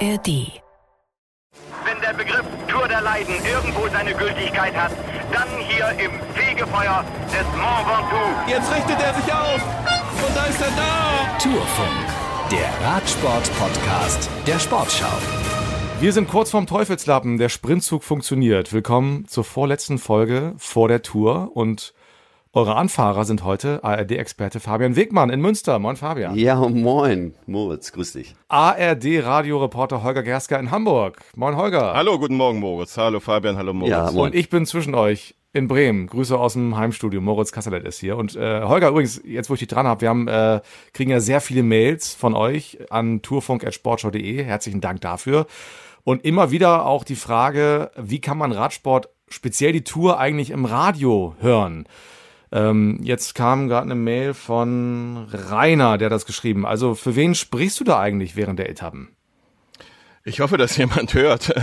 ARD. Wenn der Begriff Tour der Leiden irgendwo seine Gültigkeit hat, dann hier im Fegefeuer des Mont Ventoux. Jetzt richtet er sich auf und da ist er da. Tourfunk, der Radsport-Podcast der Sportschau. Wir sind kurz vorm Teufelslappen. Der Sprintzug funktioniert. Willkommen zur vorletzten Folge vor der Tour und eure Anfahrer sind heute ARD-Experte Fabian Wegmann in Münster. Moin Fabian. Ja, moin, Moritz, grüß dich. ARD-Radioreporter Holger Gersker in Hamburg. Moin Holger. Hallo, guten Morgen Moritz. Hallo Fabian, hallo Moritz. Ja, moin. Und ich bin zwischen euch in Bremen. Grüße aus dem Heimstudio. Moritz Kasselet ist hier. Und äh, Holger, übrigens, jetzt wo ich dich dran habe, wir haben, äh, kriegen ja sehr viele Mails von euch an tourfunk.sportschau.de. Herzlichen Dank dafür. Und immer wieder auch die Frage, wie kann man Radsport, speziell die Tour, eigentlich im Radio hören? Ähm, jetzt kam gerade eine Mail von Rainer, der das geschrieben. Also für wen sprichst du da eigentlich während der Etappen? Ich hoffe, dass jemand hört.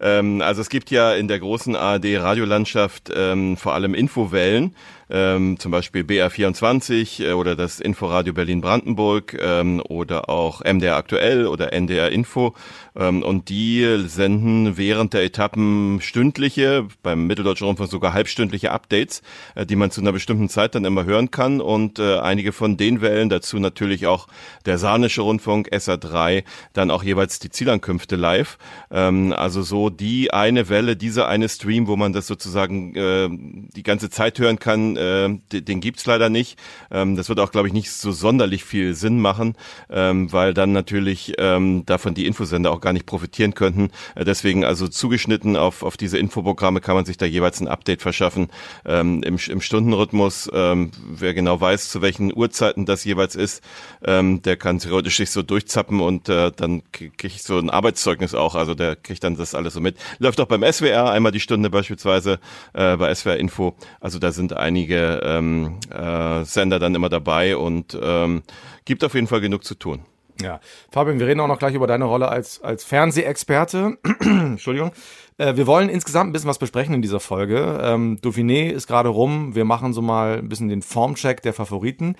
ähm, also es gibt ja in der großen ARD-Radiolandschaft ähm, vor allem Infowellen, ähm, zum Beispiel BR24 äh, oder das Inforadio Berlin-Brandenburg ähm, oder auch MDR Aktuell oder NDR Info. Ähm, und die senden während der Etappen stündliche, beim Mitteldeutschen Rundfunk sogar halbstündliche Updates, äh, die man zu einer bestimmten Zeit dann immer hören kann. Und äh, einige von den Wellen, dazu natürlich auch der Sahnische Rundfunk, SA3, dann auch jeweils die Zielankünfte live. Ähm, also so die eine Welle, dieser eine Stream, wo man das sozusagen äh, die ganze Zeit hören kann, äh, den gibt's leider nicht. Ähm, das wird auch, glaube ich, nicht so sonderlich viel Sinn machen, ähm, weil dann natürlich ähm, davon die Infosender auch gar nicht profitieren könnten. Äh, deswegen also zugeschnitten auf, auf diese Infoprogramme kann man sich da jeweils ein Update verschaffen ähm, im, im Stundenrhythmus. Ähm, wer genau weiß, zu welchen Uhrzeiten das jeweils ist, ähm, der kann theoretisch sich so durchzappen und äh, dann kriege ich so ein Arbeitszeugnis auch. Also der kriegt dann das alles so mit. Läuft auch beim SWR einmal die Stunde beispielsweise äh, bei SWR Info. Also da sind einige ähm, äh, Sender dann immer dabei und ähm, gibt auf jeden Fall genug zu tun. Ja, Fabian, wir reden auch noch gleich über deine Rolle als, als Fernsehexperte. Entschuldigung. Äh, wir wollen insgesamt ein bisschen was besprechen in dieser Folge. Ähm, Dauphiné ist gerade rum. Wir machen so mal ein bisschen den Formcheck der Favoriten.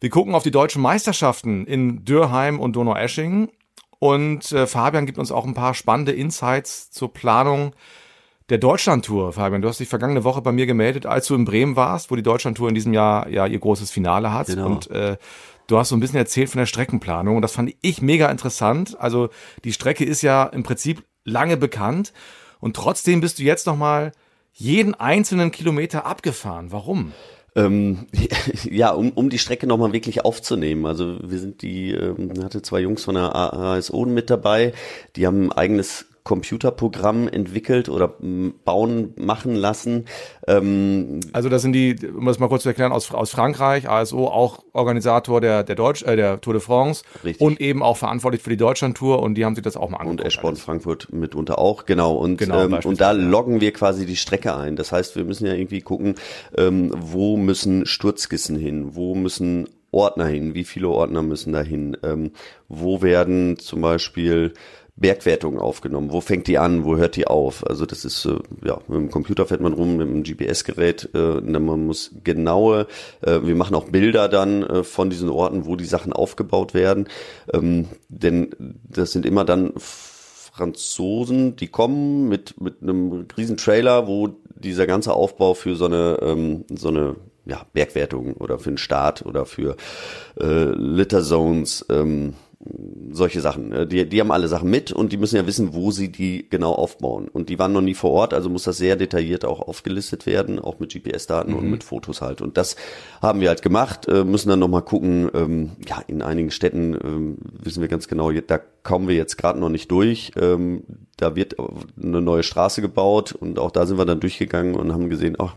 Wir gucken auf die deutschen Meisterschaften in Dürheim und Donaueschingen. Und äh, Fabian gibt uns auch ein paar spannende Insights zur Planung der Deutschlandtour. Fabian, du hast dich vergangene Woche bei mir gemeldet, als du in Bremen warst, wo die Deutschlandtour in diesem Jahr ja ihr großes Finale hat. Genau. Und äh, du hast so ein bisschen erzählt von der Streckenplanung und das fand ich mega interessant. Also die Strecke ist ja im Prinzip lange bekannt und trotzdem bist du jetzt noch mal jeden einzelnen Kilometer abgefahren. Warum? Ähm, ja, um, um die Strecke nochmal wirklich aufzunehmen. Also wir sind die, ähm, hatte zwei Jungs von der ASO mit dabei, die haben ein eigenes Computerprogramm entwickelt oder m, bauen, machen lassen. Ähm, Also das sind die, um das mal kurz zu erklären, aus, aus Frankreich, ASO, auch Organisator der, der, Deutsch, äh, der Tour de France Richtig. und eben auch verantwortlich für die Deutschlandtour und die haben sich das auch mal und angeguckt. Eschborn alles. Frankfurt mitunter auch, genau. Und, Genau, ähm, und da loggen wir quasi die Strecke ein. Das heißt, wir müssen ja irgendwie gucken, ähm, wo müssen Sturzkissen hin, wo müssen Ordner hin, wie viele Ordner müssen da hin, ähm, wo werden zum Beispiel Bergwertungen aufgenommen, wo fängt die an, wo hört die auf? Also das ist, äh, ja, mit dem Computer fährt man rum, mit dem GPS-Gerät, äh, dann man muss genaue, äh, wir machen auch Bilder dann äh, von diesen Orten, wo die Sachen aufgebaut werden, ähm, denn das sind immer dann Franzosen, die kommen mit, mit einem riesen Trailer, wo dieser ganze Aufbau für so eine, ähm, so eine ja, Bergwertung oder für einen Start oder für äh, Litter Zones, ähm, solche Sachen. Äh, Die, die haben alle Sachen mit und die müssen ja wissen, wo sie die genau aufbauen. Und die waren noch nie vor Ort, also muss das sehr detailliert auch aufgelistet werden, auch mit GPS-Daten und mit Fotos halt. Und das haben wir halt gemacht, äh, müssen dann nochmal gucken, ähm, ja, in einigen Städten ähm, wissen wir ganz genau, da kommen wir jetzt gerade noch nicht durch. Ähm, da wird eine neue Straße gebaut und auch da sind wir dann durchgegangen und haben gesehen, ach,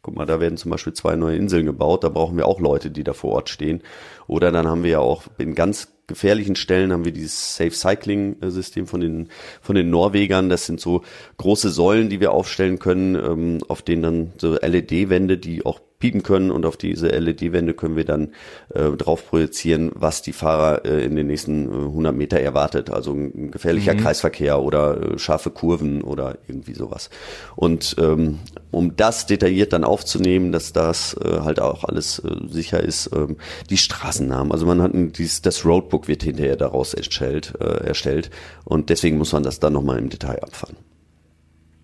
Guck mal, da werden zum Beispiel zwei neue Inseln gebaut, da brauchen wir auch Leute, die da vor Ort stehen. Oder dann haben wir ja auch in ganz gefährlichen Stellen haben wir dieses Safe Cycling System von den, von den Norwegern. Das sind so große Säulen, die wir aufstellen können, ähm, auf denen dann so LED-Wände, die auch piepen können und auf diese LED-Wände können wir dann äh, drauf projizieren, was die Fahrer äh, in den nächsten äh, 100 Meter erwartet. Also ein gefährlicher mhm. Kreisverkehr oder äh, scharfe Kurven oder irgendwie sowas. Und ähm, um das detailliert dann aufzunehmen, dass das äh, halt auch alles äh, sicher ist, ähm, die Straßennamen. Also man hat ein, dies, das Roadbook wird hinterher daraus erstellt, äh, erstellt und deswegen muss man das dann nochmal im Detail abfahren.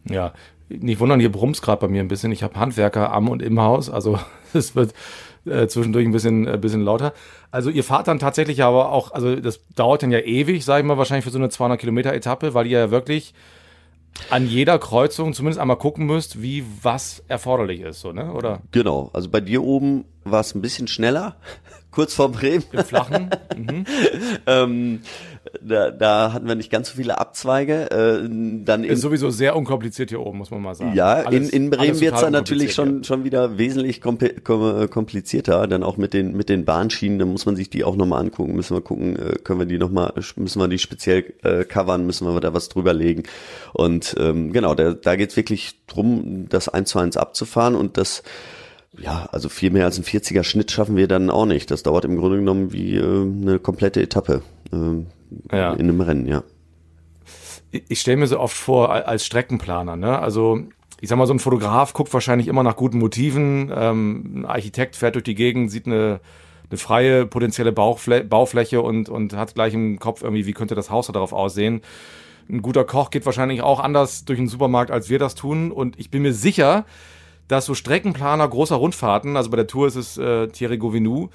Ja, nicht wundern, hier brummt's gerade bei mir ein bisschen. Ich habe Handwerker am und im Haus, also es wird äh, zwischendurch ein bisschen, äh, bisschen lauter. Also ihr fahrt dann tatsächlich aber auch, also das dauert dann ja ewig, sage ich mal, wahrscheinlich für so eine 200 Kilometer Etappe, weil ihr ja wirklich an jeder Kreuzung zumindest einmal gucken müsst, wie was erforderlich ist, so, ne? Oder? Genau. Also bei dir oben war es ein bisschen schneller, kurz vor Bremen. Im Flachen. Mhm. ähm, da, da hatten wir nicht ganz so viele Abzweige. Äh, dann ist sowieso sehr unkompliziert hier oben, muss man mal sagen. Ja, alles, in, in Bremen wird's dann natürlich schon, schon wieder wesentlich komplizierter, dann auch mit den, mit den Bahnschienen, da muss man sich die auch nochmal angucken, müssen wir gucken, äh, können wir die nochmal, müssen wir die speziell äh, covern, müssen wir da was drüber legen. Und ähm, genau, da, da geht's wirklich drum, das eins zu eins abzufahren und das ja, also viel mehr als ein 40er Schnitt schaffen wir dann auch nicht. Das dauert im Grunde genommen wie äh, eine komplette Etappe. Äh, ja. in einem Rennen, ja. Ich stelle mir so oft vor als Streckenplaner, ne? Also ich sag mal, so ein Fotograf guckt wahrscheinlich immer nach guten Motiven. Ähm, ein Architekt fährt durch die Gegend, sieht eine, eine freie potenzielle Bauchflä Baufläche und, und hat gleich im Kopf irgendwie, wie könnte das Haus darauf aussehen. Ein guter Koch geht wahrscheinlich auch anders durch den Supermarkt, als wir das tun. Und ich bin mir sicher, dass so Streckenplaner großer Rundfahrten, also bei der Tour ist es äh, Thierry Gouvenou,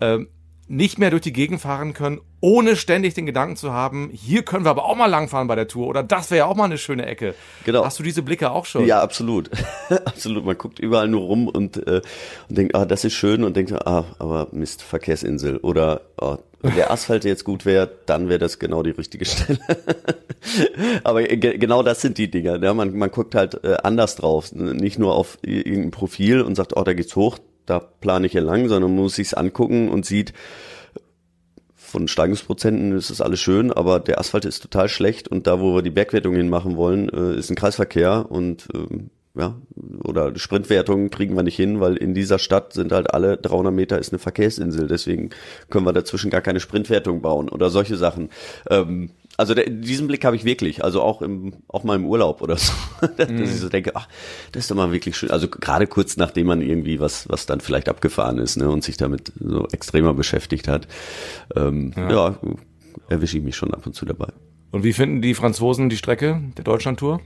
äh, nicht mehr durch die Gegend fahren können, ohne ständig den Gedanken zu haben, hier können wir aber auch mal langfahren bei der Tour oder das wäre ja auch mal eine schöne Ecke. Genau. Hast du diese Blicke auch schon? Ja, absolut. absolut. Man guckt überall nur rum und, äh, und denkt, ah, das ist schön und denkt, ah, aber Mist, Verkehrsinsel oder oh, wenn der Asphalt jetzt gut wäre, dann wäre das genau die richtige Stelle. aber ge genau das sind die Dinger. Ja? Man, man guckt halt äh, anders drauf. Nicht nur auf irgendein Profil und sagt, oh, da geht's hoch, da plane ich hier lang, sondern man muss sich's angucken und sieht, von Steigungsprozenten ist das alles schön, aber der Asphalt ist total schlecht und da, wo wir die Bergwertung hin machen wollen, äh, ist ein Kreisverkehr und ähm, ja, oder Sprintwertung kriegen wir nicht hin, weil in dieser Stadt sind halt alle 300 Meter ist eine Verkehrsinsel, deswegen können wir dazwischen gar keine Sprintwertung bauen oder solche Sachen. Ähm, also der, diesen Blick habe ich wirklich, also auch im, auch mal im Urlaub oder so, dass mhm. ich so denke, ach, das ist doch mal wirklich schön. Also gerade kurz nachdem man irgendwie was, was dann vielleicht abgefahren ist, ne, und sich damit so extremer beschäftigt hat, ähm, ja. ja erwische ich mich schon ab und zu dabei. Und wie finden die Franzosen die Strecke der Deutschlandtour?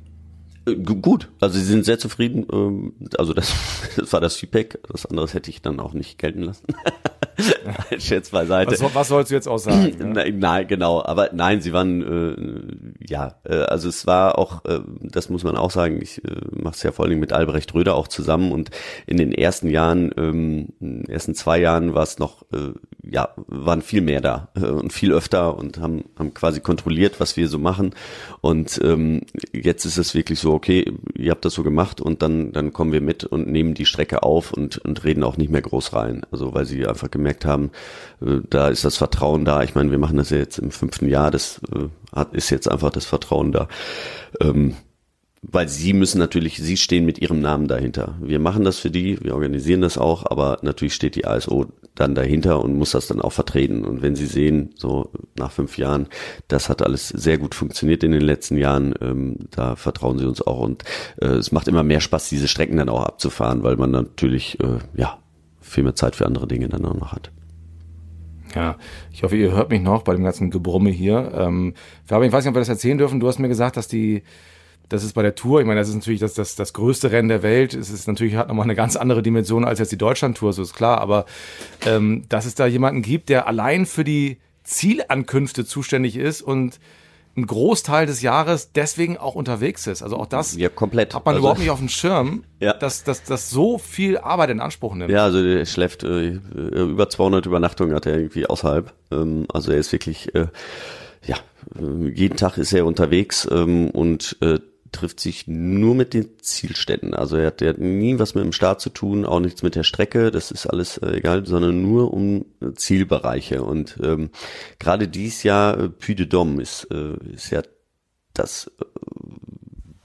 Äh, gut, also sie sind sehr zufrieden. Ähm, also das, das war das Feedback. Das andere hätte ich dann auch nicht gelten lassen. Schätz beiseite. Was, was sollst du jetzt auch sagen? nein, nein, genau. Aber nein, sie waren äh, ja, äh, also es war auch, äh, das muss man auch sagen. Ich äh, mache es ja vor allem mit Albrecht Röder auch zusammen und in den ersten Jahren, ähm, ersten zwei Jahren war es noch, äh, ja, waren viel mehr da äh, und viel öfter und haben haben quasi kontrolliert, was wir so machen. Und ähm, jetzt ist es wirklich so okay, ihr habt das so gemacht und dann, dann kommen wir mit und nehmen die Strecke auf und, und reden auch nicht mehr groß rein. Also weil sie einfach gemerkt haben, äh, da ist das Vertrauen da. Ich meine, wir machen das ja jetzt im fünften Jahr, das äh, hat, ist jetzt einfach das Vertrauen da. Ähm, weil sie müssen natürlich, sie stehen mit ihrem Namen dahinter. Wir machen das für die, wir organisieren das auch, aber natürlich steht die ASO dann dahinter und muss das dann auch vertreten. Und wenn sie sehen, so nach fünf Jahren, das hat alles sehr gut funktioniert in den letzten Jahren, ähm, da vertrauen sie uns auch. Und äh, es macht immer mehr Spaß, diese Strecken dann auch abzufahren, weil man natürlich, äh, ja, viel mehr Zeit für andere Dinge dann auch noch hat. Ja, ich hoffe, ihr hört mich noch bei dem ganzen Gebrumme hier. Ähm, ich weiß nicht, ob wir das erzählen dürfen. Du hast mir gesagt, dass die das ist bei der Tour, ich meine, das ist natürlich das, das, das größte Rennen der Welt. Es ist natürlich, hat nochmal eine ganz andere Dimension als jetzt die Deutschland-Tour, so ist klar. Aber ähm, dass es da jemanden gibt, der allein für die Zielankünfte zuständig ist und ein Großteil des Jahres deswegen auch unterwegs ist. Also auch das ja, komplett. hat man also, überhaupt nicht auf dem Schirm, ja. dass, dass, dass so viel Arbeit in Anspruch nimmt. Ja, also der schläft äh, über 200 Übernachtungen hat er irgendwie außerhalb. Ähm, also er ist wirklich, äh, ja, äh, jeden Tag ist er unterwegs ähm, und äh, trifft sich nur mit den Zielständen. Also er hat, er hat nie was mit dem Start zu tun, auch nichts mit der Strecke, das ist alles äh, egal, sondern nur um äh, Zielbereiche. Und ähm, gerade dies Jahr, äh, Puy de Dôme ist, äh, ist ja das, äh,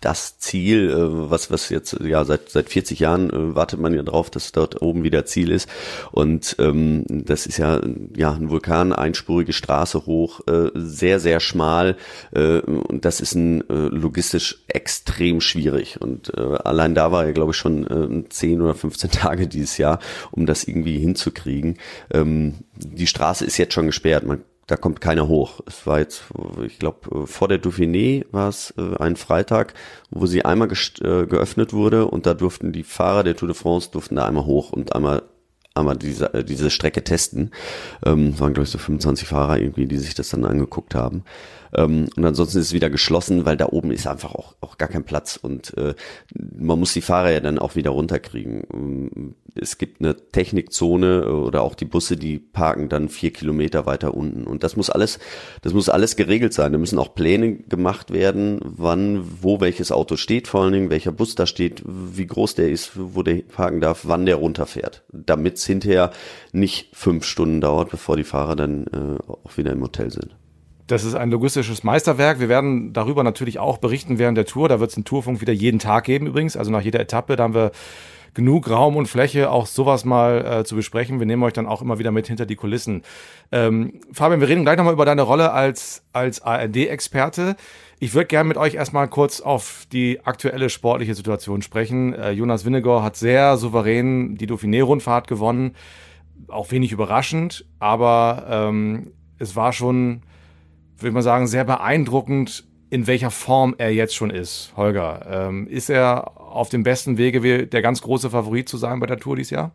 das Ziel, äh, was, was jetzt, ja, seit, seit 40 Jahren äh, wartet man ja drauf, dass dort oben wieder Ziel ist. Und ähm, das ist ja, ja ein Vulkan, einspurige Straße hoch, äh, sehr, sehr schmal. Äh, und das ist ein äh, logistisch extrem schwierig. Und äh, allein da war ja, glaube ich, schon äh, 10 oder 15 Tage dieses Jahr, um das irgendwie hinzukriegen. Ähm, die Straße ist jetzt schon gesperrt. Man da kommt keiner hoch. Es war jetzt, ich glaube, vor der Dauphiné war es äh, ein Freitag, wo sie einmal äh, geöffnet wurde und da durften die Fahrer der Tour de France durften da einmal hoch und einmal einmal diese, äh, diese Strecke testen. Ähm, waren, glaube ich, so 25 Fahrer irgendwie, die sich das dann angeguckt haben. Ähm, und ansonsten ist es wieder geschlossen, weil da oben ist einfach auch, auch gar kein Platz und äh, man muss die Fahrer ja dann auch wieder runterkriegen. Ähm, es gibt eine Technikzone oder auch die Busse, die parken dann vier Kilometer weiter unten. Und das muss alles, das muss alles geregelt sein. Da müssen auch Pläne gemacht werden, wann, wo welches Auto steht, vor allen Dingen, welcher Bus da steht, wie groß der ist, wo der parken darf, wann der runterfährt. Damit es hinterher nicht fünf Stunden dauert, bevor die Fahrer dann äh, auch wieder im Hotel sind. Das ist ein logistisches Meisterwerk. Wir werden darüber natürlich auch berichten während der Tour. Da wird es einen Tourfunk wieder jeden Tag geben übrigens. Also nach jeder Etappe, da haben wir genug Raum und Fläche, auch sowas mal äh, zu besprechen. Wir nehmen euch dann auch immer wieder mit hinter die Kulissen. Ähm, Fabian, wir reden gleich nochmal über deine Rolle als, als ARD-Experte. Ich würde gerne mit euch erstmal kurz auf die aktuelle sportliche Situation sprechen. Äh, Jonas Winnegor hat sehr souverän die Dauphiné-Rundfahrt gewonnen. Auch wenig überraschend, aber ähm, es war schon würde man sagen, sehr beeindruckend, in welcher Form er jetzt schon ist. Holger, ähm, ist er auf dem besten Wege, der ganz große Favorit zu sein bei der Tour dieses Jahr?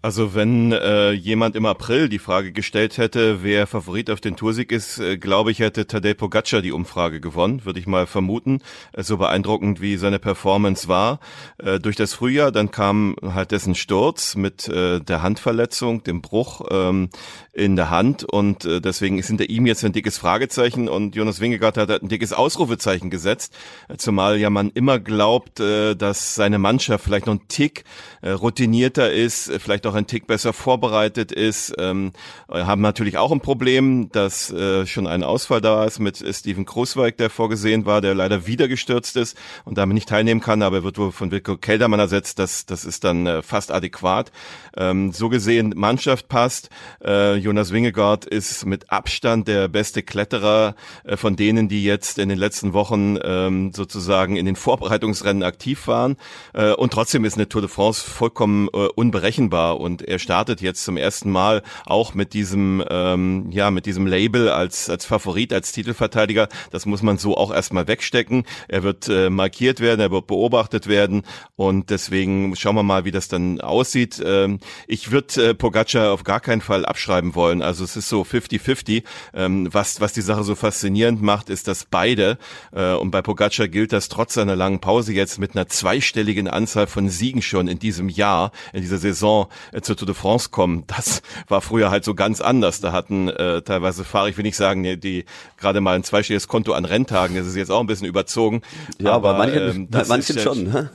Also wenn äh, jemand im April die Frage gestellt hätte, wer Favorit auf den Toursieg ist, äh, glaube ich, hätte Tadej Pogacar die Umfrage gewonnen, würde ich mal vermuten. Äh, so beeindruckend wie seine Performance war. Äh, durch das Frühjahr, dann kam halt dessen Sturz mit äh, der Handverletzung, dem Bruch ähm, in der Hand und äh, deswegen ist hinter ihm jetzt ein dickes Fragezeichen und Jonas Wingegaard hat halt ein dickes Ausrufezeichen gesetzt, äh, zumal ja man immer glaubt, äh, dass seine Mannschaft vielleicht noch ein Tick äh, routinierter ist, äh, vielleicht auch ein Tick besser vorbereitet ist, ähm, haben natürlich auch ein Problem, dass äh, schon ein Ausfall da ist mit Steven Krusweig, der vorgesehen war, der leider wieder gestürzt ist und damit nicht teilnehmen kann, aber er wird wohl von Wilko Keldermann ersetzt, das, das ist dann äh, fast adäquat. Ähm, so gesehen, Mannschaft passt, äh, Jonas Wingegaard ist mit Abstand der beste Kletterer äh, von denen, die jetzt in den letzten Wochen ähm, sozusagen in den Vorbereitungsrennen aktiv waren. Äh, und trotzdem ist eine Tour de France vollkommen äh, unberechenbar und er startet jetzt zum ersten Mal auch mit diesem, ähm, ja, mit diesem Label als, als Favorit, als Titelverteidiger. Das muss man so auch erstmal wegstecken. Er wird äh, markiert werden, er wird beobachtet werden und deswegen schauen wir mal, wie das dann aussieht. Ähm, ich würde äh, Pogacar auf gar keinen Fall abschreiben wollen. Also es ist so 50-50. Ähm, was, was die Sache so faszinierend macht, ist, dass beide, äh, und bei Pogacar gilt das trotz seiner langen Pause jetzt mit einer zweistelligen Anzahl von Siegen schon in diesem Jahr, in dieser Saison zur Tour de France kommen. Das war früher halt so ganz anders. Da hatten äh, teilweise Fahrer, ich will nicht sagen, die, die gerade mal ein zweistelliges Konto an Renntagen, das ist jetzt auch ein bisschen überzogen. Ja, aber, aber manche, ähm, manche schon. Ne?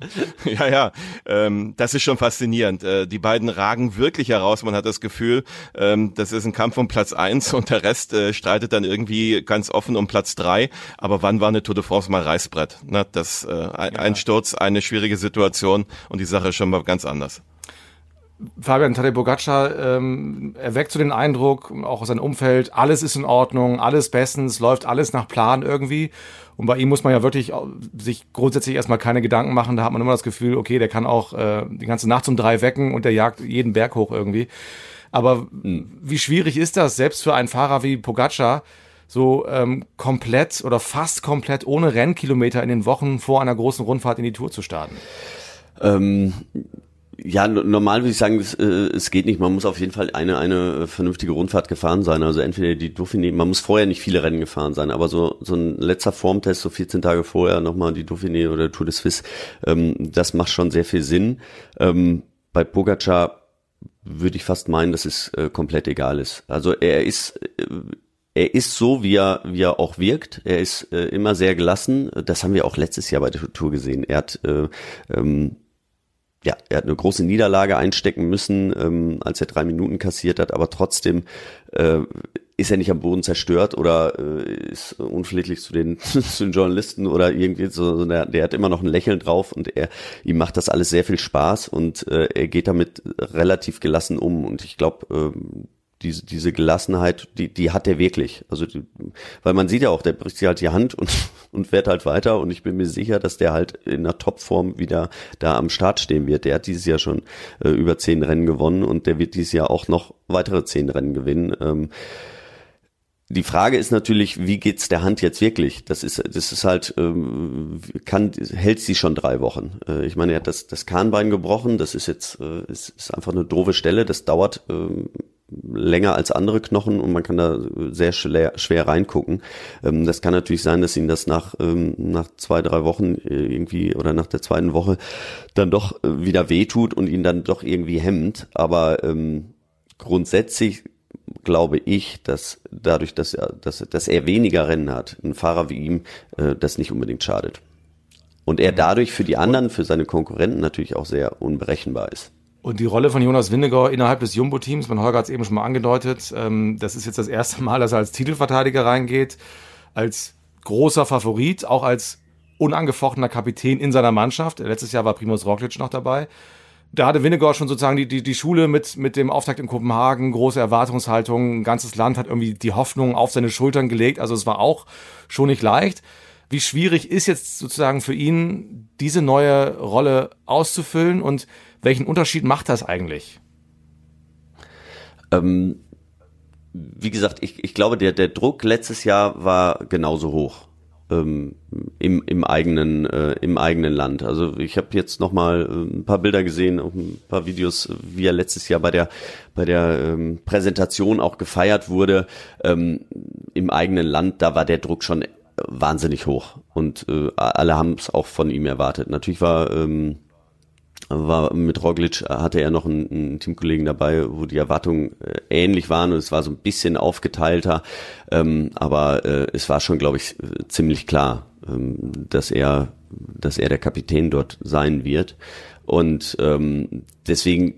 ja, ja, ähm, das ist schon faszinierend. Äh, die beiden ragen wirklich heraus. Man hat das Gefühl, ähm, das ist ein Kampf um Platz eins und der Rest äh, streitet dann irgendwie ganz offen um Platz drei. Aber wann war eine Tour de France mal Reißbrett? Na, das äh, ein, ja. ein Sturz, eine schwierige Situation und die Sache ist schon mal ganz anders. Fabian Tadej Bogacar ähm, erweckt so den Eindruck, auch aus seinem Umfeld, alles ist in Ordnung, alles bestens, läuft alles nach Plan irgendwie. Und bei ihm muss man ja wirklich sich grundsätzlich erstmal keine Gedanken machen. Da hat man immer das Gefühl, okay, der kann auch äh, die ganze Nacht um drei wecken und der jagt jeden Berg hoch irgendwie. Aber mhm. wie schwierig ist das, selbst für einen Fahrer wie Pogacar, so ähm, komplett oder fast komplett ohne Rennkilometer in den Wochen vor einer großen Rundfahrt in die Tour zu starten? Ähm, ja, normal würde ich sagen, es, äh, es geht nicht. Man muss auf jeden Fall eine, eine vernünftige Rundfahrt gefahren sein. Also entweder die Dauphiné, man muss vorher nicht viele Rennen gefahren sein, aber so, so ein letzter Formtest, so 14 Tage vorher nochmal die Dauphiné oder Tour de Suisse, ähm, das macht schon sehr viel Sinn. Ähm, bei Pogacar würde ich fast meinen, dass es äh, komplett egal ist. Also er ist, äh, er ist so, wie er, wie er auch wirkt. Er ist äh, immer sehr gelassen. Das haben wir auch letztes Jahr bei der Tour gesehen. Er hat äh, ähm, ja, er hat eine große Niederlage einstecken müssen, ähm, als er drei Minuten kassiert hat, aber trotzdem äh, ist er nicht am Boden zerstört oder äh, ist unflätlich zu den, zu den Journalisten oder irgendwie so, so der, der hat immer noch ein Lächeln drauf und er ihm macht das alles sehr viel Spaß und äh, er geht damit relativ gelassen um und ich glaube ähm, diese, diese Gelassenheit, die, die hat er wirklich. Also, die, weil man sieht ja auch, der bricht sich halt die Hand und, und fährt halt weiter und ich bin mir sicher, dass der halt in einer Topform wieder da am Start stehen wird. Der hat dieses Jahr schon äh, über zehn Rennen gewonnen und der wird dieses Jahr auch noch weitere zehn Rennen gewinnen. Ähm, die Frage ist natürlich, wie geht's der Hand jetzt wirklich? Das ist, das ist halt, ähm, kann, hält sie schon drei Wochen. Äh, ich meine, er hat das, das Kahnbein gebrochen. Das ist jetzt, äh, ist, ist einfach eine doofe Stelle. Das dauert ähm, länger als andere Knochen und man kann da sehr schwer, schwer reingucken. Ähm, das kann natürlich sein, dass ihn das nach, ähm, nach zwei, drei Wochen äh, irgendwie oder nach der zweiten Woche dann doch äh, wieder wehtut und ihn dann doch irgendwie hemmt. Aber ähm, grundsätzlich glaube ich, dass dadurch, dass er, dass, dass er weniger Rennen hat, ein Fahrer wie ihm, äh, das nicht unbedingt schadet. Und er dadurch für die anderen, für seine Konkurrenten natürlich auch sehr unberechenbar ist. Und die Rolle von Jonas Windegor innerhalb des Jumbo-Teams, man Holger hat es eben schon mal angedeutet, ähm, das ist jetzt das erste Mal, dass er als Titelverteidiger reingeht, als großer Favorit, auch als unangefochtener Kapitän in seiner Mannschaft. Letztes Jahr war Primus Roglic noch dabei. Da hatte Winnegor schon sozusagen die, die, die Schule mit, mit dem Auftakt in Kopenhagen, große Erwartungshaltung, ein ganzes Land hat irgendwie die Hoffnung auf seine Schultern gelegt. Also es war auch schon nicht leicht. Wie schwierig ist jetzt sozusagen für ihn, diese neue Rolle auszufüllen und welchen Unterschied macht das eigentlich? Ähm, wie gesagt, ich, ich glaube, der, der Druck letztes Jahr war genauso hoch ähm, im, im eigenen äh, im eigenen Land. Also ich habe jetzt noch mal äh, ein paar Bilder gesehen, ein paar Videos, wie er letztes Jahr bei der bei der ähm, Präsentation auch gefeiert wurde ähm, im eigenen Land. Da war der Druck schon wahnsinnig hoch und äh, alle haben es auch von ihm erwartet. Natürlich war ähm, war mit Roglic hatte er noch einen, einen Teamkollegen dabei, wo die Erwartungen äh, ähnlich waren und es war so ein bisschen aufgeteilter, ähm, aber äh, es war schon, glaube ich, ziemlich klar, ähm, dass er, dass er der Kapitän dort sein wird. Und ähm, deswegen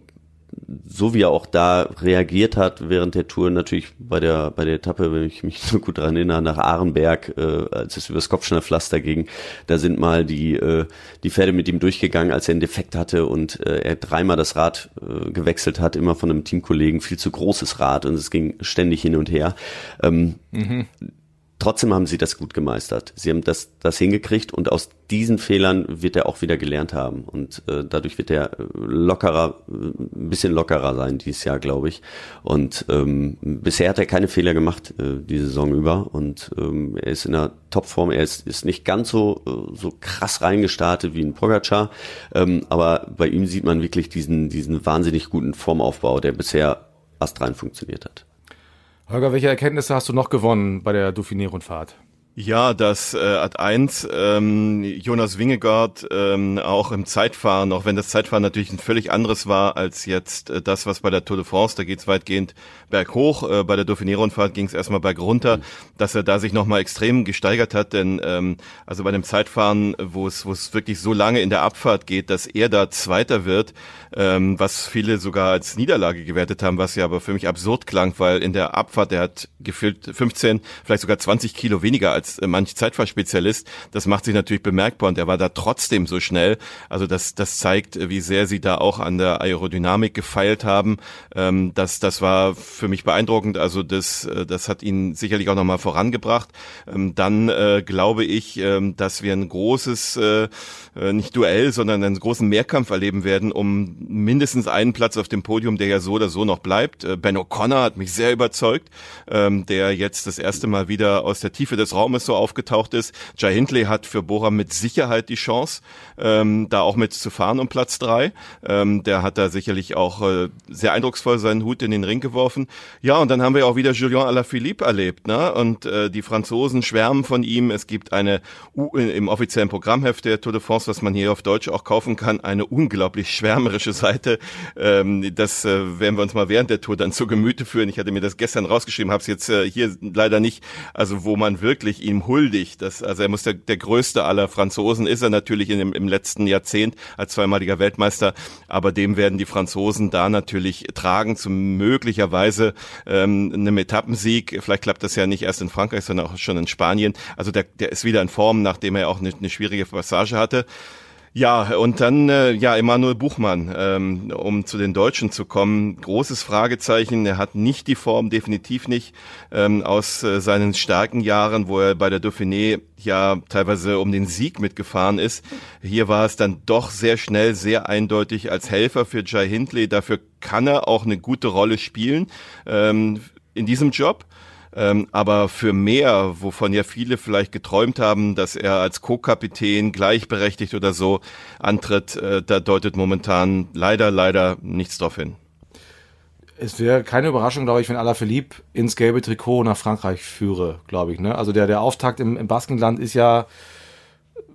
so wie er auch da reagiert hat während der Tour, natürlich bei der bei der Etappe, wenn ich mich so gut daran erinnere, nach Ahrenberg, äh, als es übers Kopfschnellpflaster ging, da sind mal die äh, die Pferde mit ihm durchgegangen, als er einen Defekt hatte und äh, er dreimal das Rad äh, gewechselt hat, immer von einem Teamkollegen, viel zu großes Rad und es ging ständig hin und her. Ähm, mhm trotzdem haben sie das gut gemeistert. Sie haben das, das hingekriegt und aus diesen Fehlern wird er auch wieder gelernt haben. Und äh, dadurch wird er lockerer, ein bisschen lockerer sein dieses Jahr, glaube ich. Und ähm, bisher hat er keine Fehler gemacht, äh, die Saison über. Und ähm, er ist in der Topform. Er ist, ist nicht ganz so, äh, so krass reingestartet wie ein Pogacar. Ähm, aber bei ihm sieht man wirklich diesen, diesen wahnsinnig guten Formaufbau, der bisher astrein funktioniert hat. Holger, welche Erkenntnisse hast du noch gewonnen bei der Dauphiné-Rundfahrt? Ja, dass äh, Ad 1 ähm, Jonas Wingegaard ähm, auch im Zeitfahren, auch wenn das Zeitfahren natürlich ein völlig anderes war als jetzt äh, das, was bei der Tour de France, da geht's weitgehend berghoch, äh, bei der Dauphiné-Rundfahrt ging es erstmal bergunter, mhm. dass er da sich nochmal extrem gesteigert hat, denn ähm, also bei dem Zeitfahren, wo es wo es wirklich so lange in der Abfahrt geht, dass er da Zweiter wird, ähm, was viele sogar als Niederlage gewertet haben, was ja aber für mich absurd klang, weil in der Abfahrt, der hat gefühlt 15, vielleicht sogar 20 Kilo weniger als als äh, manch Zeitfahrspezialist. Das macht sich natürlich bemerkbar und er war da trotzdem so schnell. Also das, das zeigt, wie sehr sie da auch an der Aerodynamik gefeilt haben. Ähm, das, das war für mich beeindruckend. Also das, äh, das hat ihn sicherlich auch nochmal vorangebracht. Ähm, dann äh, glaube ich, ähm, dass wir ein großes, äh, äh, nicht Duell, sondern einen großen Mehrkampf erleben werden, um mindestens einen Platz auf dem Podium, der ja so oder so noch bleibt. Äh, ben O'Connor hat mich sehr überzeugt, ähm, der jetzt das erste Mal wieder aus der Tiefe des Raumes so aufgetaucht ist. Jai Hindley hat für Bora mit Sicherheit die Chance, ähm, da auch mit zu fahren um Platz drei. Ähm, der hat da sicherlich auch äh, sehr eindrucksvoll seinen Hut in den Ring geworfen. Ja, und dann haben wir auch wieder Julien Alaphilippe erlebt, ne? Und äh, die Franzosen schwärmen von ihm. Es gibt eine U im offiziellen Programmheft der Tour de France was man hier auf Deutsch auch kaufen kann, eine unglaublich schwärmerische Seite. Ähm, das äh, werden wir uns mal während der Tour dann zu Gemüte führen. Ich hatte mir das gestern rausgeschrieben, habe es jetzt äh, hier leider nicht. Also wo man wirklich ihm huldigt. Das, also er muss der, der größte aller Franzosen ist er natürlich in dem, im letzten Jahrzehnt als zweimaliger Weltmeister, aber dem werden die Franzosen da natürlich tragen, zu möglicherweise ähm, einem Etappensieg. Vielleicht klappt das ja nicht erst in Frankreich, sondern auch schon in Spanien. Also der, der ist wieder in Form, nachdem er auch eine, eine schwierige Passage hatte. Ja, und dann äh, ja Emanuel Buchmann, ähm, um zu den Deutschen zu kommen. Großes Fragezeichen. Er hat nicht die Form, definitiv nicht ähm, aus äh, seinen starken Jahren, wo er bei der Dauphiné ja teilweise um den Sieg mitgefahren ist. Hier war es dann doch sehr schnell, sehr eindeutig als Helfer für Jai Hindley. Dafür kann er auch eine gute Rolle spielen ähm, in diesem Job. Ähm, aber für mehr, wovon ja viele vielleicht geträumt haben, dass er als Co-Kapitän gleichberechtigt oder so antritt, äh, da deutet momentan leider, leider nichts drauf hin. Es wäre keine Überraschung, glaube ich, wenn Alaphilippe ins gelbe Trikot nach Frankreich führe, glaube ich. Ne? Also der, der Auftakt im, im Baskenland ist ja,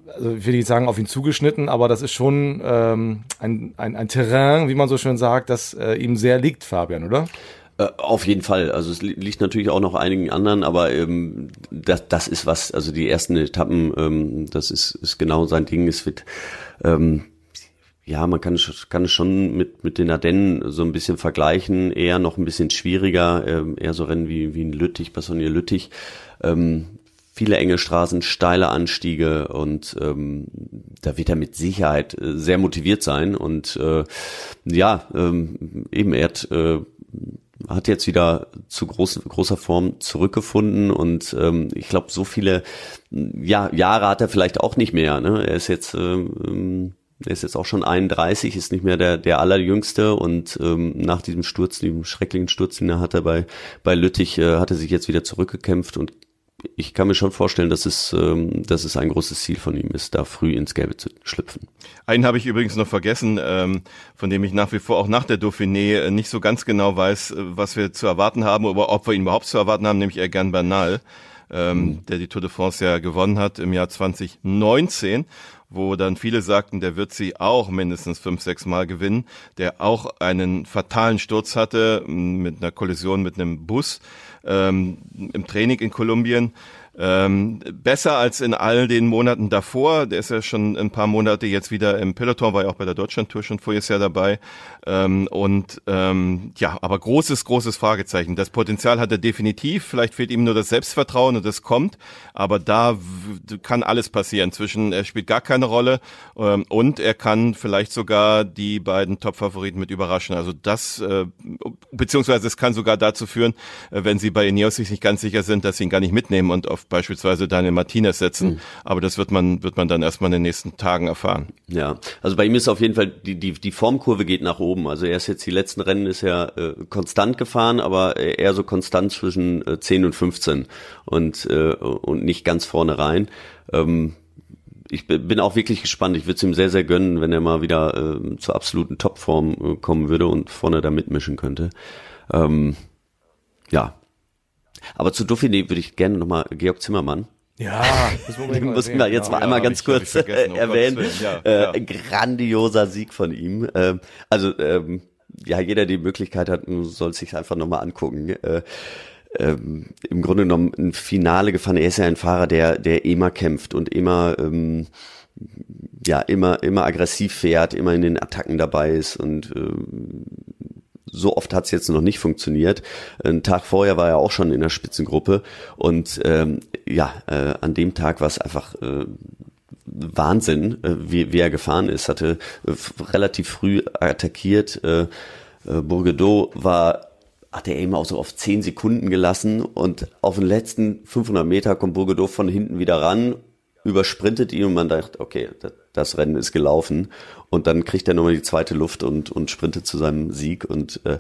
also ich will nicht sagen auf ihn zugeschnitten, aber das ist schon ähm, ein, ein, ein Terrain, wie man so schön sagt, das äh, ihm sehr liegt, Fabian, oder? Äh, auf jeden Fall. Also es liegt natürlich auch noch einigen anderen, aber ähm, das, das ist was, also die ersten Etappen, ähm, das ist, ist genau sein Ding. Es wird, ähm, ja, man kann, kann es schon mit, mit den Ardennen so ein bisschen vergleichen, eher noch ein bisschen schwieriger, ähm, eher so Rennen wie, wie ein Lüttich, Bassonier Lüttich. Ähm, viele enge Straßen, steile Anstiege und ähm, da wird er mit Sicherheit äh, sehr motiviert sein und äh, ja, ähm, eben er hat äh, hat jetzt wieder zu groß, großer Form zurückgefunden und ähm, ich glaube, so viele ja, Jahre hat er vielleicht auch nicht mehr. Ne? Er ist jetzt ähm, er ist jetzt auch schon 31, ist nicht mehr der, der allerjüngste und ähm, nach diesem Sturz, diesem schrecklichen Sturz, den er hatte bei, bei Lüttich, äh, hat er sich jetzt wieder zurückgekämpft und ich kann mir schon vorstellen, dass es, ähm, dass es ein großes Ziel von ihm ist, da früh ins Gelbe zu schlüpfen. Einen habe ich übrigens noch vergessen, ähm, von dem ich nach wie vor auch nach der Dauphiné äh, nicht so ganz genau weiß, äh, was wir zu erwarten haben oder ob wir ihn überhaupt zu erwarten haben, nämlich Ergan Bernal, ähm, mhm. der die Tour de France ja gewonnen hat im Jahr 2019 wo dann viele sagten, der wird sie auch mindestens fünf, sechs Mal gewinnen, der auch einen fatalen Sturz hatte mit einer Kollision mit einem Bus ähm, im Training in Kolumbien. Ähm, besser als in all den Monaten davor. Der ist ja schon ein paar Monate jetzt wieder im Peloton, war ja auch bei der Deutschlandtour schon voriges Jahr dabei. Ähm, und ähm, ja, aber großes, großes Fragezeichen. Das Potenzial hat er definitiv. Vielleicht fehlt ihm nur das Selbstvertrauen und das kommt. Aber da kann alles passieren. Zwischen er spielt gar keine Rolle ähm, und er kann vielleicht sogar die beiden Top-Favoriten mit überraschen. Also das, äh, beziehungsweise es kann sogar dazu führen, äh, wenn sie bei Ineos sich nicht ganz sicher sind, dass sie ihn gar nicht mitnehmen und auf auf beispielsweise Daniel Martinez setzen. Mhm. Aber das wird man, wird man dann erstmal in den nächsten Tagen erfahren. Ja, also bei ihm ist auf jeden Fall, die, die, die Formkurve geht nach oben. Also er ist jetzt die letzten Rennen ist er äh, konstant gefahren, aber eher so konstant zwischen äh, 10 und 15 und, äh, und nicht ganz vorne rein. Ähm, ich bin auch wirklich gespannt. Ich würde es ihm sehr, sehr gönnen, wenn er mal wieder äh, zur absoluten Topform äh, kommen würde und vorne da mitmischen könnte. Ähm, ja, aber zu Dauphiné würde ich gerne nochmal Georg Zimmermann. Ja, das müssen wir jetzt ja, mal einmal ja, ganz kurz ich erwähnen. Ja, äh, grandioser Sieg von ihm. Ähm, also ähm, ja, jeder die Möglichkeit hat, soll sich einfach nochmal angucken. Äh, ähm, Im Grunde genommen ein Finale gefahren. Er ist ja ein Fahrer, der der immer kämpft und immer ähm, ja immer immer aggressiv fährt, immer in den Attacken dabei ist und äh, so oft hat es jetzt noch nicht funktioniert. Ein Tag vorher war er auch schon in der Spitzengruppe und ähm, ja, äh, an dem Tag war es einfach äh, Wahnsinn, äh, wie, wie er gefahren ist. Hatte äh, relativ früh attackiert. Äh, äh, Bourgedeau war hat er eben auch so auf zehn Sekunden gelassen und auf den letzten 500 Meter kommt Bourgedeau von hinten wieder ran übersprintet ihn und man dachte, okay, das Rennen ist gelaufen. Und dann kriegt er nochmal die zweite Luft und, und sprintet zu seinem Sieg. Und äh,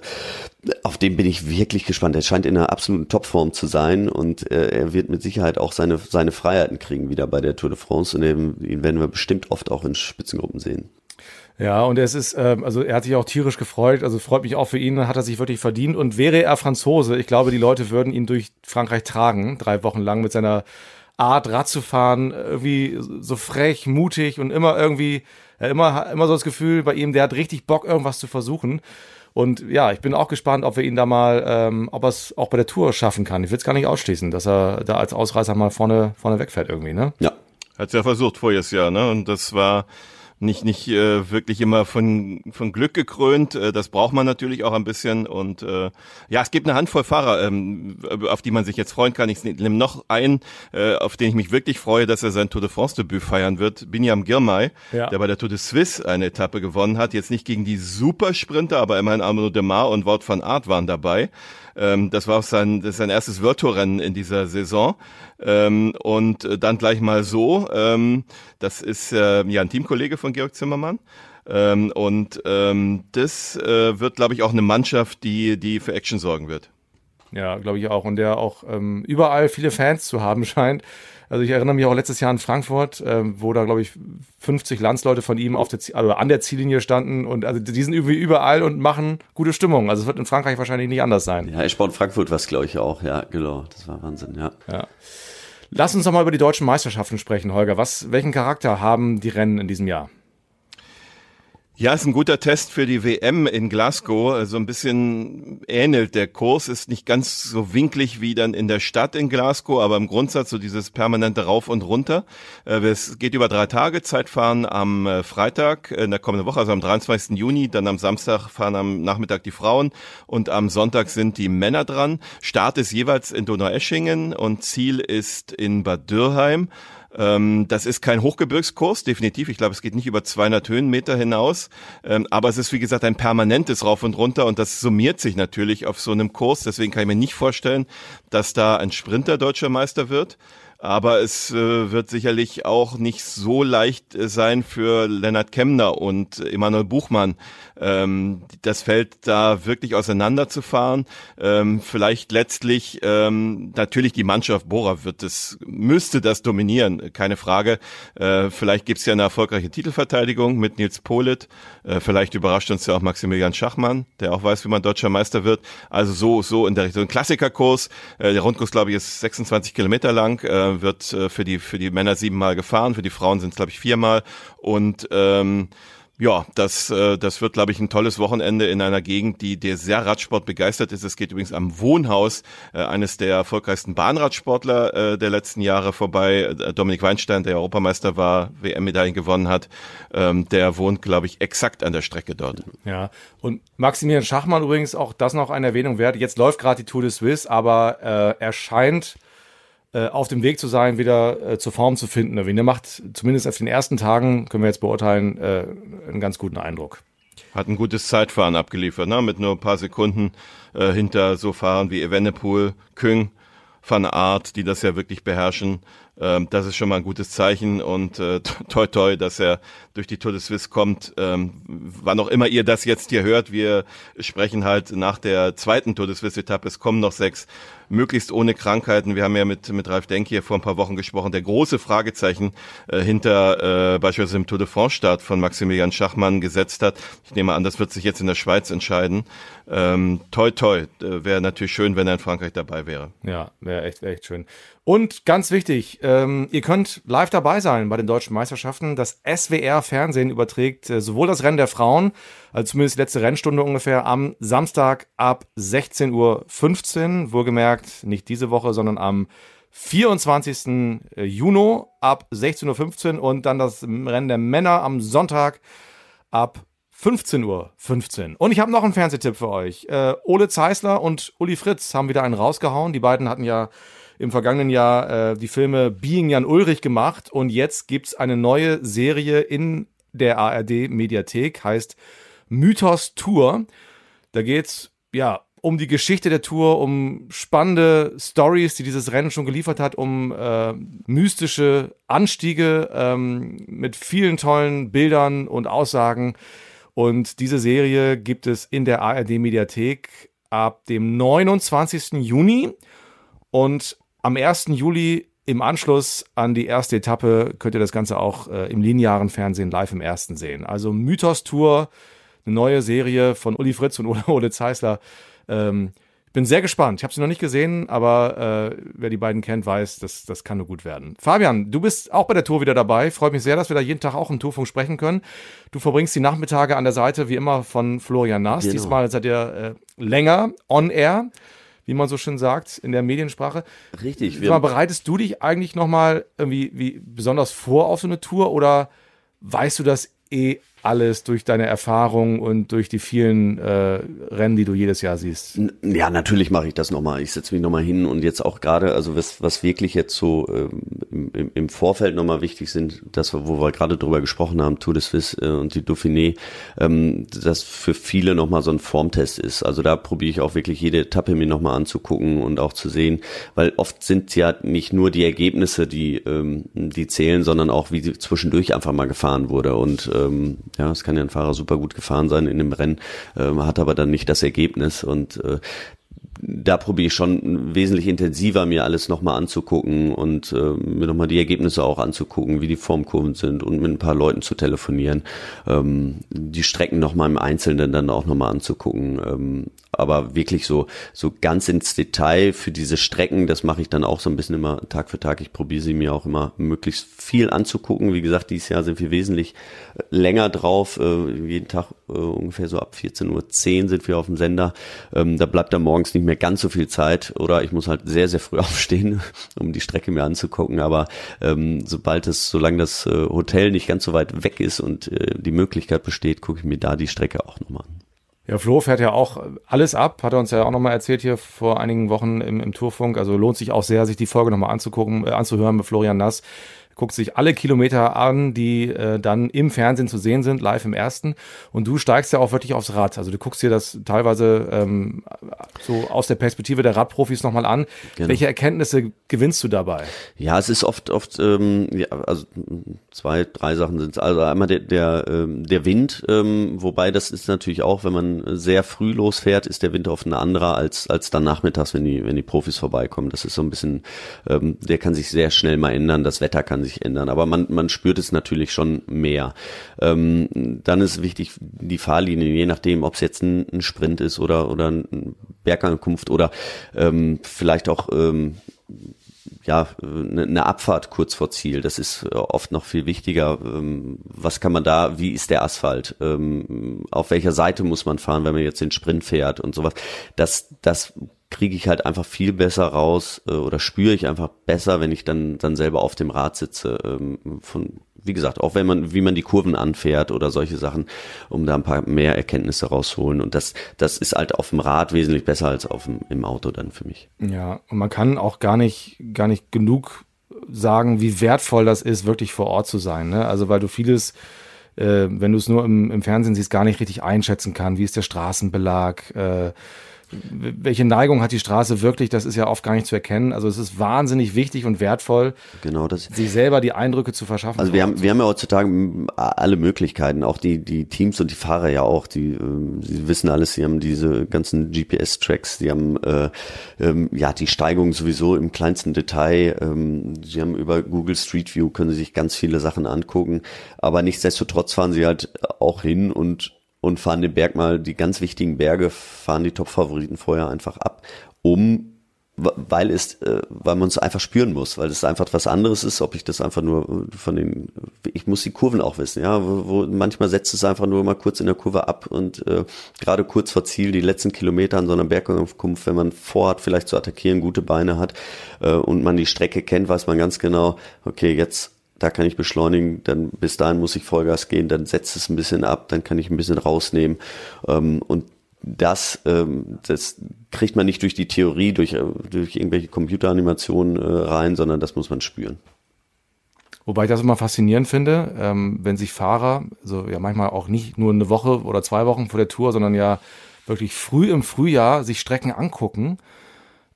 auf den bin ich wirklich gespannt. Er scheint in einer absoluten Topform zu sein und äh, er wird mit Sicherheit auch seine, seine Freiheiten kriegen wieder bei der Tour de France. Und eben, ihn werden wir bestimmt oft auch in Spitzengruppen sehen. Ja, und es ist, ähm, also er hat sich auch tierisch gefreut, also freut mich auch für ihn, hat er sich wirklich verdient. Und wäre er Franzose, ich glaube, die Leute würden ihn durch Frankreich tragen, drei Wochen lang mit seiner Art, Rad zu fahren, irgendwie so frech, mutig und immer irgendwie, immer, immer so das Gefühl bei ihm, der hat richtig Bock, irgendwas zu versuchen. Und ja, ich bin auch gespannt, ob wir ihn da mal, ähm, ob er es auch bei der Tour schaffen kann. Ich will es gar nicht ausschließen, dass er da als Ausreißer mal vorne, vorne wegfährt irgendwie, ne? Ja. Hat's ja versucht voriges Jahr, ne? Und das war nicht nicht äh, wirklich immer von von Glück gekrönt. Äh, das braucht man natürlich auch ein bisschen. Und äh, ja, es gibt eine Handvoll Fahrer, ähm, auf die man sich jetzt freuen kann. Ich nehme noch einen, äh, auf den ich mich wirklich freue, dass er sein Tour de France Debüt feiern wird. Binyam Girmay, Ja. der bei der Tour de Suisse eine Etappe gewonnen hat. Jetzt nicht gegen die Supersprinter, aber immerhin Arnaud Demar und Wout van Aert waren dabei. Ähm, das war auch sein, das ist sein erstes World Tour Rennen in dieser Saison. Ähm, und äh, dann gleich mal so. Ähm, das ist äh, ja ein Teamkollege von Georg Zimmermann. Ähm, und ähm, das äh, wird, glaube ich, auch eine Mannschaft, die, die für Action sorgen wird. Ja, glaube ich auch. Und der auch ähm, überall viele Fans zu haben scheint. Also ich erinnere mich auch letztes Jahr in Frankfurt, ähm, wo da, glaube ich, 50 Landsleute von ihm auf der, Zie- also an der Ziellinie standen. Und also die sind irgendwie überall und machen gute Stimmung. Also es wird in Frankreich wahrscheinlich nicht anders sein. Ja, Eschborn Frankfurt war es, glaube ich, auch. Ja, genau. Das war Wahnsinn, ja. Lass uns doch mal über die deutschen Meisterschaften sprechen, Holger. Was, welchen Charakter haben die Rennen in diesem Jahr? Ja, ist ein guter Test für die WM in Glasgow. So also ein bisschen ähnelt der Kurs, ist nicht ganz so winklig wie dann in der Stadt in Glasgow, aber im Grundsatz so dieses permanente Rauf und Runter. Äh, Es geht über drei Tage, Zeitfahren am äh, Freitag in der kommenden Woche, also am 23. Juni, dann am Samstag fahren am Nachmittag die Frauen und am Sonntag sind die Männer dran. Start ist jeweils in Donaueschingen und Ziel ist in Bad Dürrheim. Ähm, das ist kein Hochgebirgskurs, definitiv. Ich glaube, es geht nicht über 200 Höhenmeter hinaus. Ähm, aber es ist, wie gesagt, ein permanentes Rauf und Runter und das summiert sich natürlich auf so einem Kurs. Deswegen kann ich mir nicht vorstellen, dass da ein Sprinter deutscher Meister wird. Aber es äh, wird sicherlich auch nicht so leicht äh, sein für Lennart Kemner und Emanuel Buchmann, ähm, das Feld da wirklich auseinanderzufahren. Ähm, vielleicht letztlich ähm, natürlich die Mannschaft Bora wird es, müsste das dominieren, keine Frage. Äh, vielleicht gibt's ja eine erfolgreiche Titelverteidigung mit Nils Polit. Äh, vielleicht überrascht uns ja auch Maximilian Schachmann, der auch weiß, wie man deutscher Meister wird. Also so, so in der Richtung. Klassikerkurs. Äh, der Rundkurs, glaube ich, ist 26 Kilometer lang, äh, wird äh, für die für die Männer siebenmal gefahren, für die Frauen sind es, glaube ich, viermal. Und ähm, ja, das, äh, das wird, glaube ich, ein tolles Wochenende in einer Gegend, die der sehr Radsport begeistert ist. Es geht übrigens am Wohnhaus äh, eines der erfolgreichsten Bahnradsportler äh, der letzten Jahre vorbei. Äh, Dominik Weinstein, der Europameister war, WM-Medaillen gewonnen hat, ähm, der wohnt, glaube ich, exakt an der Strecke dort. Ja, und Maximilian Schachmann übrigens, auch das noch eine Erwähnung wert. Jetzt läuft gerade die Tour de Suisse, aber äh, er scheint äh, auf dem Weg zu sein, wieder äh, zur Form zu finden. Der macht zumindest auf den ersten Tagen, können wir jetzt beurteilen, äh, einen ganz guten Eindruck. Hat ein gutes Zeitfahren abgeliefert, ne? mit nur ein paar Sekunden äh, hinter so Fahrern wie Evenepoel, Küng, Van Aert, die das ja wirklich beherrschen. Ähm, das ist schon mal ein gutes Zeichen und äh, toi toi, dass er durch die Tour de Suisse kommt. Ähm, wann auch immer ihr das jetzt hier hört, wir sprechen halt nach der zweiten Tour de Suisse-Etappe. Es kommen noch sechs, möglichst ohne Krankheiten. Wir haben ja mit, mit Ralf Denk hier vor ein paar Wochen gesprochen. Der große Fragezeichen äh, hinter äh, beispielsweise dem Tour de France-Start von Maximilian Schachmann gesetzt hat. Ich nehme an, das wird sich jetzt in der Schweiz entscheiden. Ähm, toi toi, äh, wäre natürlich schön, wenn er in Frankreich dabei wäre. Ja, wäre echt, echt schön. Und ganz wichtig, ähm, ihr könnt live dabei sein bei den deutschen Meisterschaften. Das SWR Fernsehen überträgt äh, sowohl das Rennen der Frauen, also zumindest die letzte Rennstunde ungefähr, am Samstag ab 16.15 Uhr. Wohlgemerkt, nicht diese Woche, sondern am 24. Juni ab 16.15 Uhr und dann das Rennen der Männer am Sonntag ab 15.15 Uhr. 15. Und ich habe noch einen Fernsehtipp für euch. Äh, Ole Zeisler und Uli Fritz haben wieder einen rausgehauen. Die beiden hatten ja im vergangenen Jahr äh, die Filme Being Jan Ulrich gemacht und jetzt gibt's eine neue Serie in der ARD Mediathek, heißt Mythos Tour. Da geht's ja um die Geschichte der Tour, um spannende Stories, die dieses Rennen schon geliefert hat, um äh, mystische Anstiege ähm, mit vielen tollen Bildern und Aussagen. Und diese Serie gibt es in der ARD Mediathek ab dem 29. Juni. Und am 1. Juli im Anschluss an die erste Etappe könnt ihr das Ganze auch äh, im linearen Fernsehen live im ersten sehen. Also Mythos Tour, eine neue Serie von Uli Fritz und Ole, Ole Zeisler. Ähm, bin sehr gespannt. Ich habe sie noch nicht gesehen, aber äh, wer die beiden kennt, weiß, dass das kann nur gut werden. Fabian, du bist auch bei der Tour wieder dabei. Freut mich sehr, dass wir da jeden Tag auch im Tourfunk sprechen können. Du verbringst die Nachmittage an der Seite wie immer von Florian Nass. Genau. Diesmal seid ihr äh, länger on air, wie man so schön sagt in der Mediensprache. Richtig. Mal, bereitest du dich eigentlich noch mal irgendwie wie besonders vor auf so eine Tour oder weißt du das eh alles durch deine Erfahrung und durch die vielen äh, Rennen, die du jedes Jahr siehst? Ja, natürlich mache ich das nochmal. Ich setze mich nochmal hin und jetzt auch gerade, also was, was wirklich jetzt so ähm, im, im Vorfeld nochmal wichtig sind, das, wo wir gerade drüber gesprochen haben, Tour de Suisse äh, und die Dauphiné, ähm, das für viele nochmal so ein Formtest ist. Also da probiere ich auch wirklich jede Etappe mir nochmal anzugucken und auch zu sehen, weil oft sind ja nicht nur die Ergebnisse, die, ähm, die zählen, sondern auch, wie zwischendurch einfach mal gefahren wurde und ähm, ja, es kann ja ein Fahrer super gut gefahren sein in dem Rennen, äh, hat aber dann nicht das Ergebnis und äh, da probiere ich schon wesentlich intensiver mir alles nochmal anzugucken und äh, mir nochmal die Ergebnisse auch anzugucken, wie die Formkurven sind und mit ein paar Leuten zu telefonieren, ähm, die Strecken nochmal im Einzelnen dann auch nochmal anzugucken. Ähm, aber wirklich so, so ganz ins Detail für diese Strecken, das mache ich dann auch so ein bisschen immer Tag für Tag. Ich probiere sie mir auch immer möglichst viel anzugucken. Wie gesagt, dieses Jahr sind wir wesentlich äh, länger drauf. Äh, jeden Tag äh, ungefähr so ab 14.10 Uhr sind wir auf dem Sender. Ähm, da bleibt dann morgens nicht mehr ganz so viel Zeit oder ich muss halt sehr, sehr früh aufstehen, um die Strecke mir anzugucken. Aber ähm, sobald es, solange das äh, Hotel nicht ganz so weit weg ist und äh, die Möglichkeit besteht, gucke ich mir da die Strecke auch nochmal an. Ja, Flo fährt ja auch alles ab, hat er uns ja auch nochmal erzählt hier vor einigen Wochen im, im Tourfunk. Also lohnt sich auch sehr, sich die Folge nochmal anzugucken, äh, anzuhören mit Florian Nass guckt sich alle Kilometer an, die äh, dann im Fernsehen zu sehen sind, live im ersten. Und du steigst ja auch wirklich aufs Rad. Also du guckst dir das teilweise ähm, so aus der Perspektive der Radprofis nochmal an. Genau. Welche Erkenntnisse gewinnst du dabei? Ja, es ist oft, oft, ähm, ja, also zwei, drei Sachen sind es. Also einmal der, der, ähm, der Wind, ähm, wobei das ist natürlich auch, wenn man sehr früh losfährt, ist der Wind oft ein anderer als, als dann nachmittags, wenn die, wenn die Profis vorbeikommen. Das ist so ein bisschen, ähm, der kann sich sehr schnell mal ändern. Das Wetter kann sich ändern, aber man, man spürt es natürlich schon mehr. Ähm, dann ist wichtig, die Fahrlinie, je nachdem, ob es jetzt ein, ein, Sprint ist oder, oder ein Bergankunft oder ähm, vielleicht auch ähm, ja, eine Abfahrt kurz vor Ziel. Das ist oft noch viel wichtiger. Ähm, was kann man da, wie ist der Asphalt? Ähm, auf welcher Seite muss man fahren, wenn man jetzt den Sprint fährt und sowas? Das, das kriege ich halt einfach viel besser raus äh, oder spüre ich einfach besser, wenn ich dann dann selber auf dem Rad sitze. Ähm, von wie gesagt, auch wenn man wie man die Kurven anfährt oder solche Sachen, um da ein paar mehr Erkenntnisse rausholen und das das ist halt auf dem Rad wesentlich besser als auf dem im Auto dann für mich. Ja, und man kann auch gar nicht gar nicht genug sagen, wie wertvoll das ist, wirklich vor Ort zu sein. Ne? Also weil du vieles äh, wenn du es nur im, im Fernsehen siehst, gar nicht richtig einschätzen kann. Wie ist der Straßenbelag? Äh, welche Neigung hat die Straße wirklich, das ist ja oft gar nicht zu erkennen. Also es ist wahnsinnig wichtig und wertvoll, genau das. sich selber die Eindrücke zu verschaffen. Also wir haben, wir haben ja heutzutage alle Möglichkeiten, auch die, die Teams und die Fahrer ja auch, die, äh, sie wissen alles, sie haben diese ganzen GPS-Tracks, die haben äh, ähm, ja die Steigung sowieso im kleinsten Detail, ähm, sie haben über Google Street View, können sie sich ganz viele Sachen angucken, aber nichtsdestotrotz fahren sie halt auch hin und und fahren den Berg mal, die ganz wichtigen Berge, fahren die Top-Favoriten vorher einfach ab, um weil es, äh, weil man es einfach spüren muss, weil es einfach was anderes ist, ob ich das einfach nur von den, ich muss die Kurven auch wissen, ja, wo, wo manchmal setzt es einfach nur mal kurz in der Kurve ab und äh, gerade kurz vor Ziel, die letzten Kilometer an so einer Bergaufkunft, wenn man vorhat, vielleicht zu attackieren, gute Beine hat äh, und man die Strecke kennt, weiß man ganz genau, okay, jetzt da kann ich beschleunigen, dann bis dahin muss ich Vollgas gehen, dann setzt es ein bisschen ab, dann kann ich ein bisschen rausnehmen. Ähm, und das, ähm, das kriegt man nicht durch die Theorie, durch, äh, durch irgendwelche Computeranimationen äh, rein, sondern das muss man spüren. Wobei ich das immer faszinierend finde, ähm, wenn sich Fahrer, also ja manchmal auch nicht nur eine Woche oder zwei Wochen vor der Tour, sondern ja wirklich früh im Frühjahr sich Strecken angucken,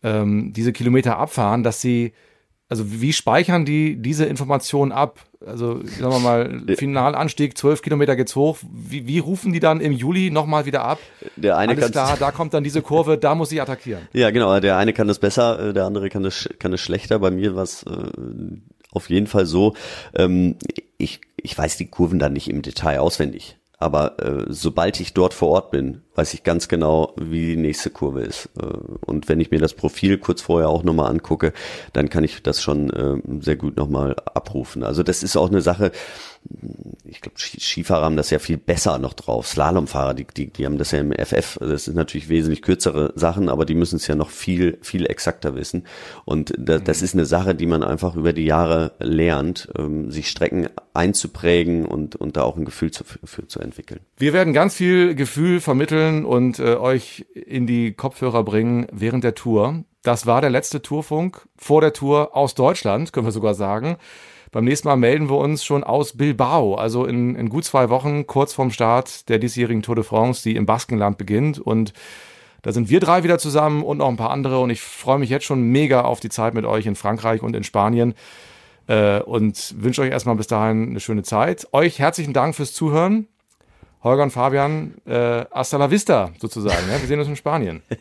ähm, diese Kilometer abfahren, dass sie also wie speichern die diese Informationen ab? Also sagen wir mal, Finalanstieg, zwölf Kilometer geht's hoch. Wie, wie rufen die dann im Juli nochmal wieder ab? Der eine Alles klar, da kommt dann diese Kurve, da muss ich attackieren. Ja, genau. Der eine kann das besser, äh, der andere kann das, kann das schlechter. Bei mir war es äh, auf jeden Fall so. Ähm, ich, ich weiß die Kurven dann nicht im Detail auswendig. Aber äh, sobald ich dort vor Ort bin, weiß ich ganz genau, wie die nächste Kurve ist. Äh, und wenn ich mir das Profil kurz vorher auch nochmal angucke, dann kann ich das schon äh, sehr gut nochmal abrufen. Also das ist auch eine Sache, ich glaube, Skifahrer haben das ja viel besser noch drauf. Slalomfahrer, die, die, die haben das ja im FF. Das sind natürlich wesentlich kürzere Sachen, aber die müssen es ja noch viel, viel exakter wissen. Und da, das ist eine Sache, die man einfach über die Jahre lernt, ähm, sich Strecken einzuprägen und, und da auch ein Gefühl zu, für zu entwickeln. Wir werden ganz viel Gefühl vermitteln und äh, euch in die Kopfhörer bringen während der Tour. Das war der letzte Tourfunk vor der Tour aus Deutschland, können wir sogar sagen. Beim nächsten Mal melden wir uns schon aus Bilbao, also in, in gut zwei Wochen, kurz vorm Start der diesjährigen Tour de France, die im Baskenland beginnt. Und da sind wir drei wieder zusammen und noch ein paar andere. Und ich freue mich jetzt schon mega auf die Zeit mit euch in Frankreich und in Spanien. Äh, und wünsche euch erstmal bis dahin eine schöne Zeit. Euch herzlichen Dank fürs Zuhören. Holger und Fabian, äh, hasta la vista sozusagen. Ja? Wir sehen uns in Spanien.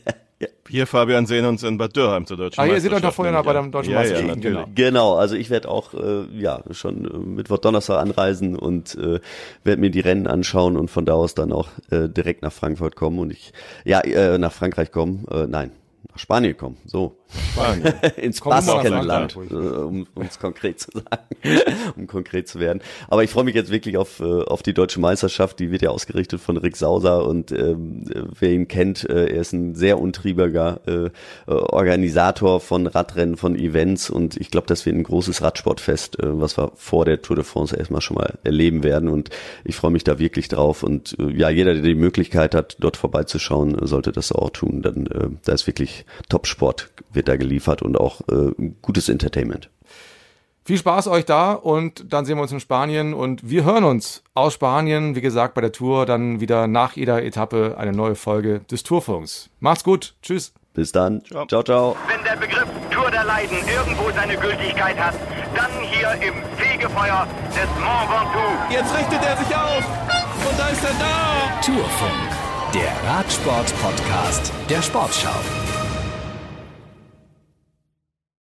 Wir, Fabian, sehen uns in Bad Dürheim zur deutschen Ah, ihr seht euch doch vorher noch bei der deutschen ja, ja, Meisterschaft. genau. Genau, also ich werde auch äh, ja schon äh, Mittwoch, Donnerstag anreisen und äh, werde mir die Rennen anschauen und von da aus dann auch äh, direkt nach Frankfurt kommen und ich ja äh, nach Frankreich kommen. Äh, nein, nach Spanien kommen. So Spanien. ins Baskenland, äh, um es konkret zu sagen, um konkret zu werden. Aber ich freue mich jetzt wirklich auf, äh, auf die deutsche Meisterschaft. Die wird ja ausgerichtet von Rick Sauser und ähm, äh, wer ihn kennt, äh, er ist ein sehr untriebiger äh, äh, Organisator von Radrennen, von Events und ich glaube, das wird ein großes Radsportfest, äh, was wir vor der Tour de France erstmal schon mal erleben werden und ich freue mich da wirklich drauf und äh, ja, jeder, der die Möglichkeit hat, dort vorbeizuschauen, sollte das auch tun, dann äh, da ist wirklich Top-Sport wird da geliefert und auch äh, gutes Entertainment. Viel Spaß euch da und dann sehen wir uns in Spanien und wir hören uns aus Spanien, wie gesagt, bei der Tour dann wieder nach jeder Etappe eine neue Folge des Tourfunks. Macht's gut. Tschüss. Bis dann. Ciao. ciao. ciao. Wenn der Begriff Tour der Leiden irgendwo seine Gültigkeit hat, dann hier im Fegefeuer des Mont Ventoux. Jetzt richtet er sich auf. Und da ist er da. Tourfunk, der Radsport-Podcast der Sportschau.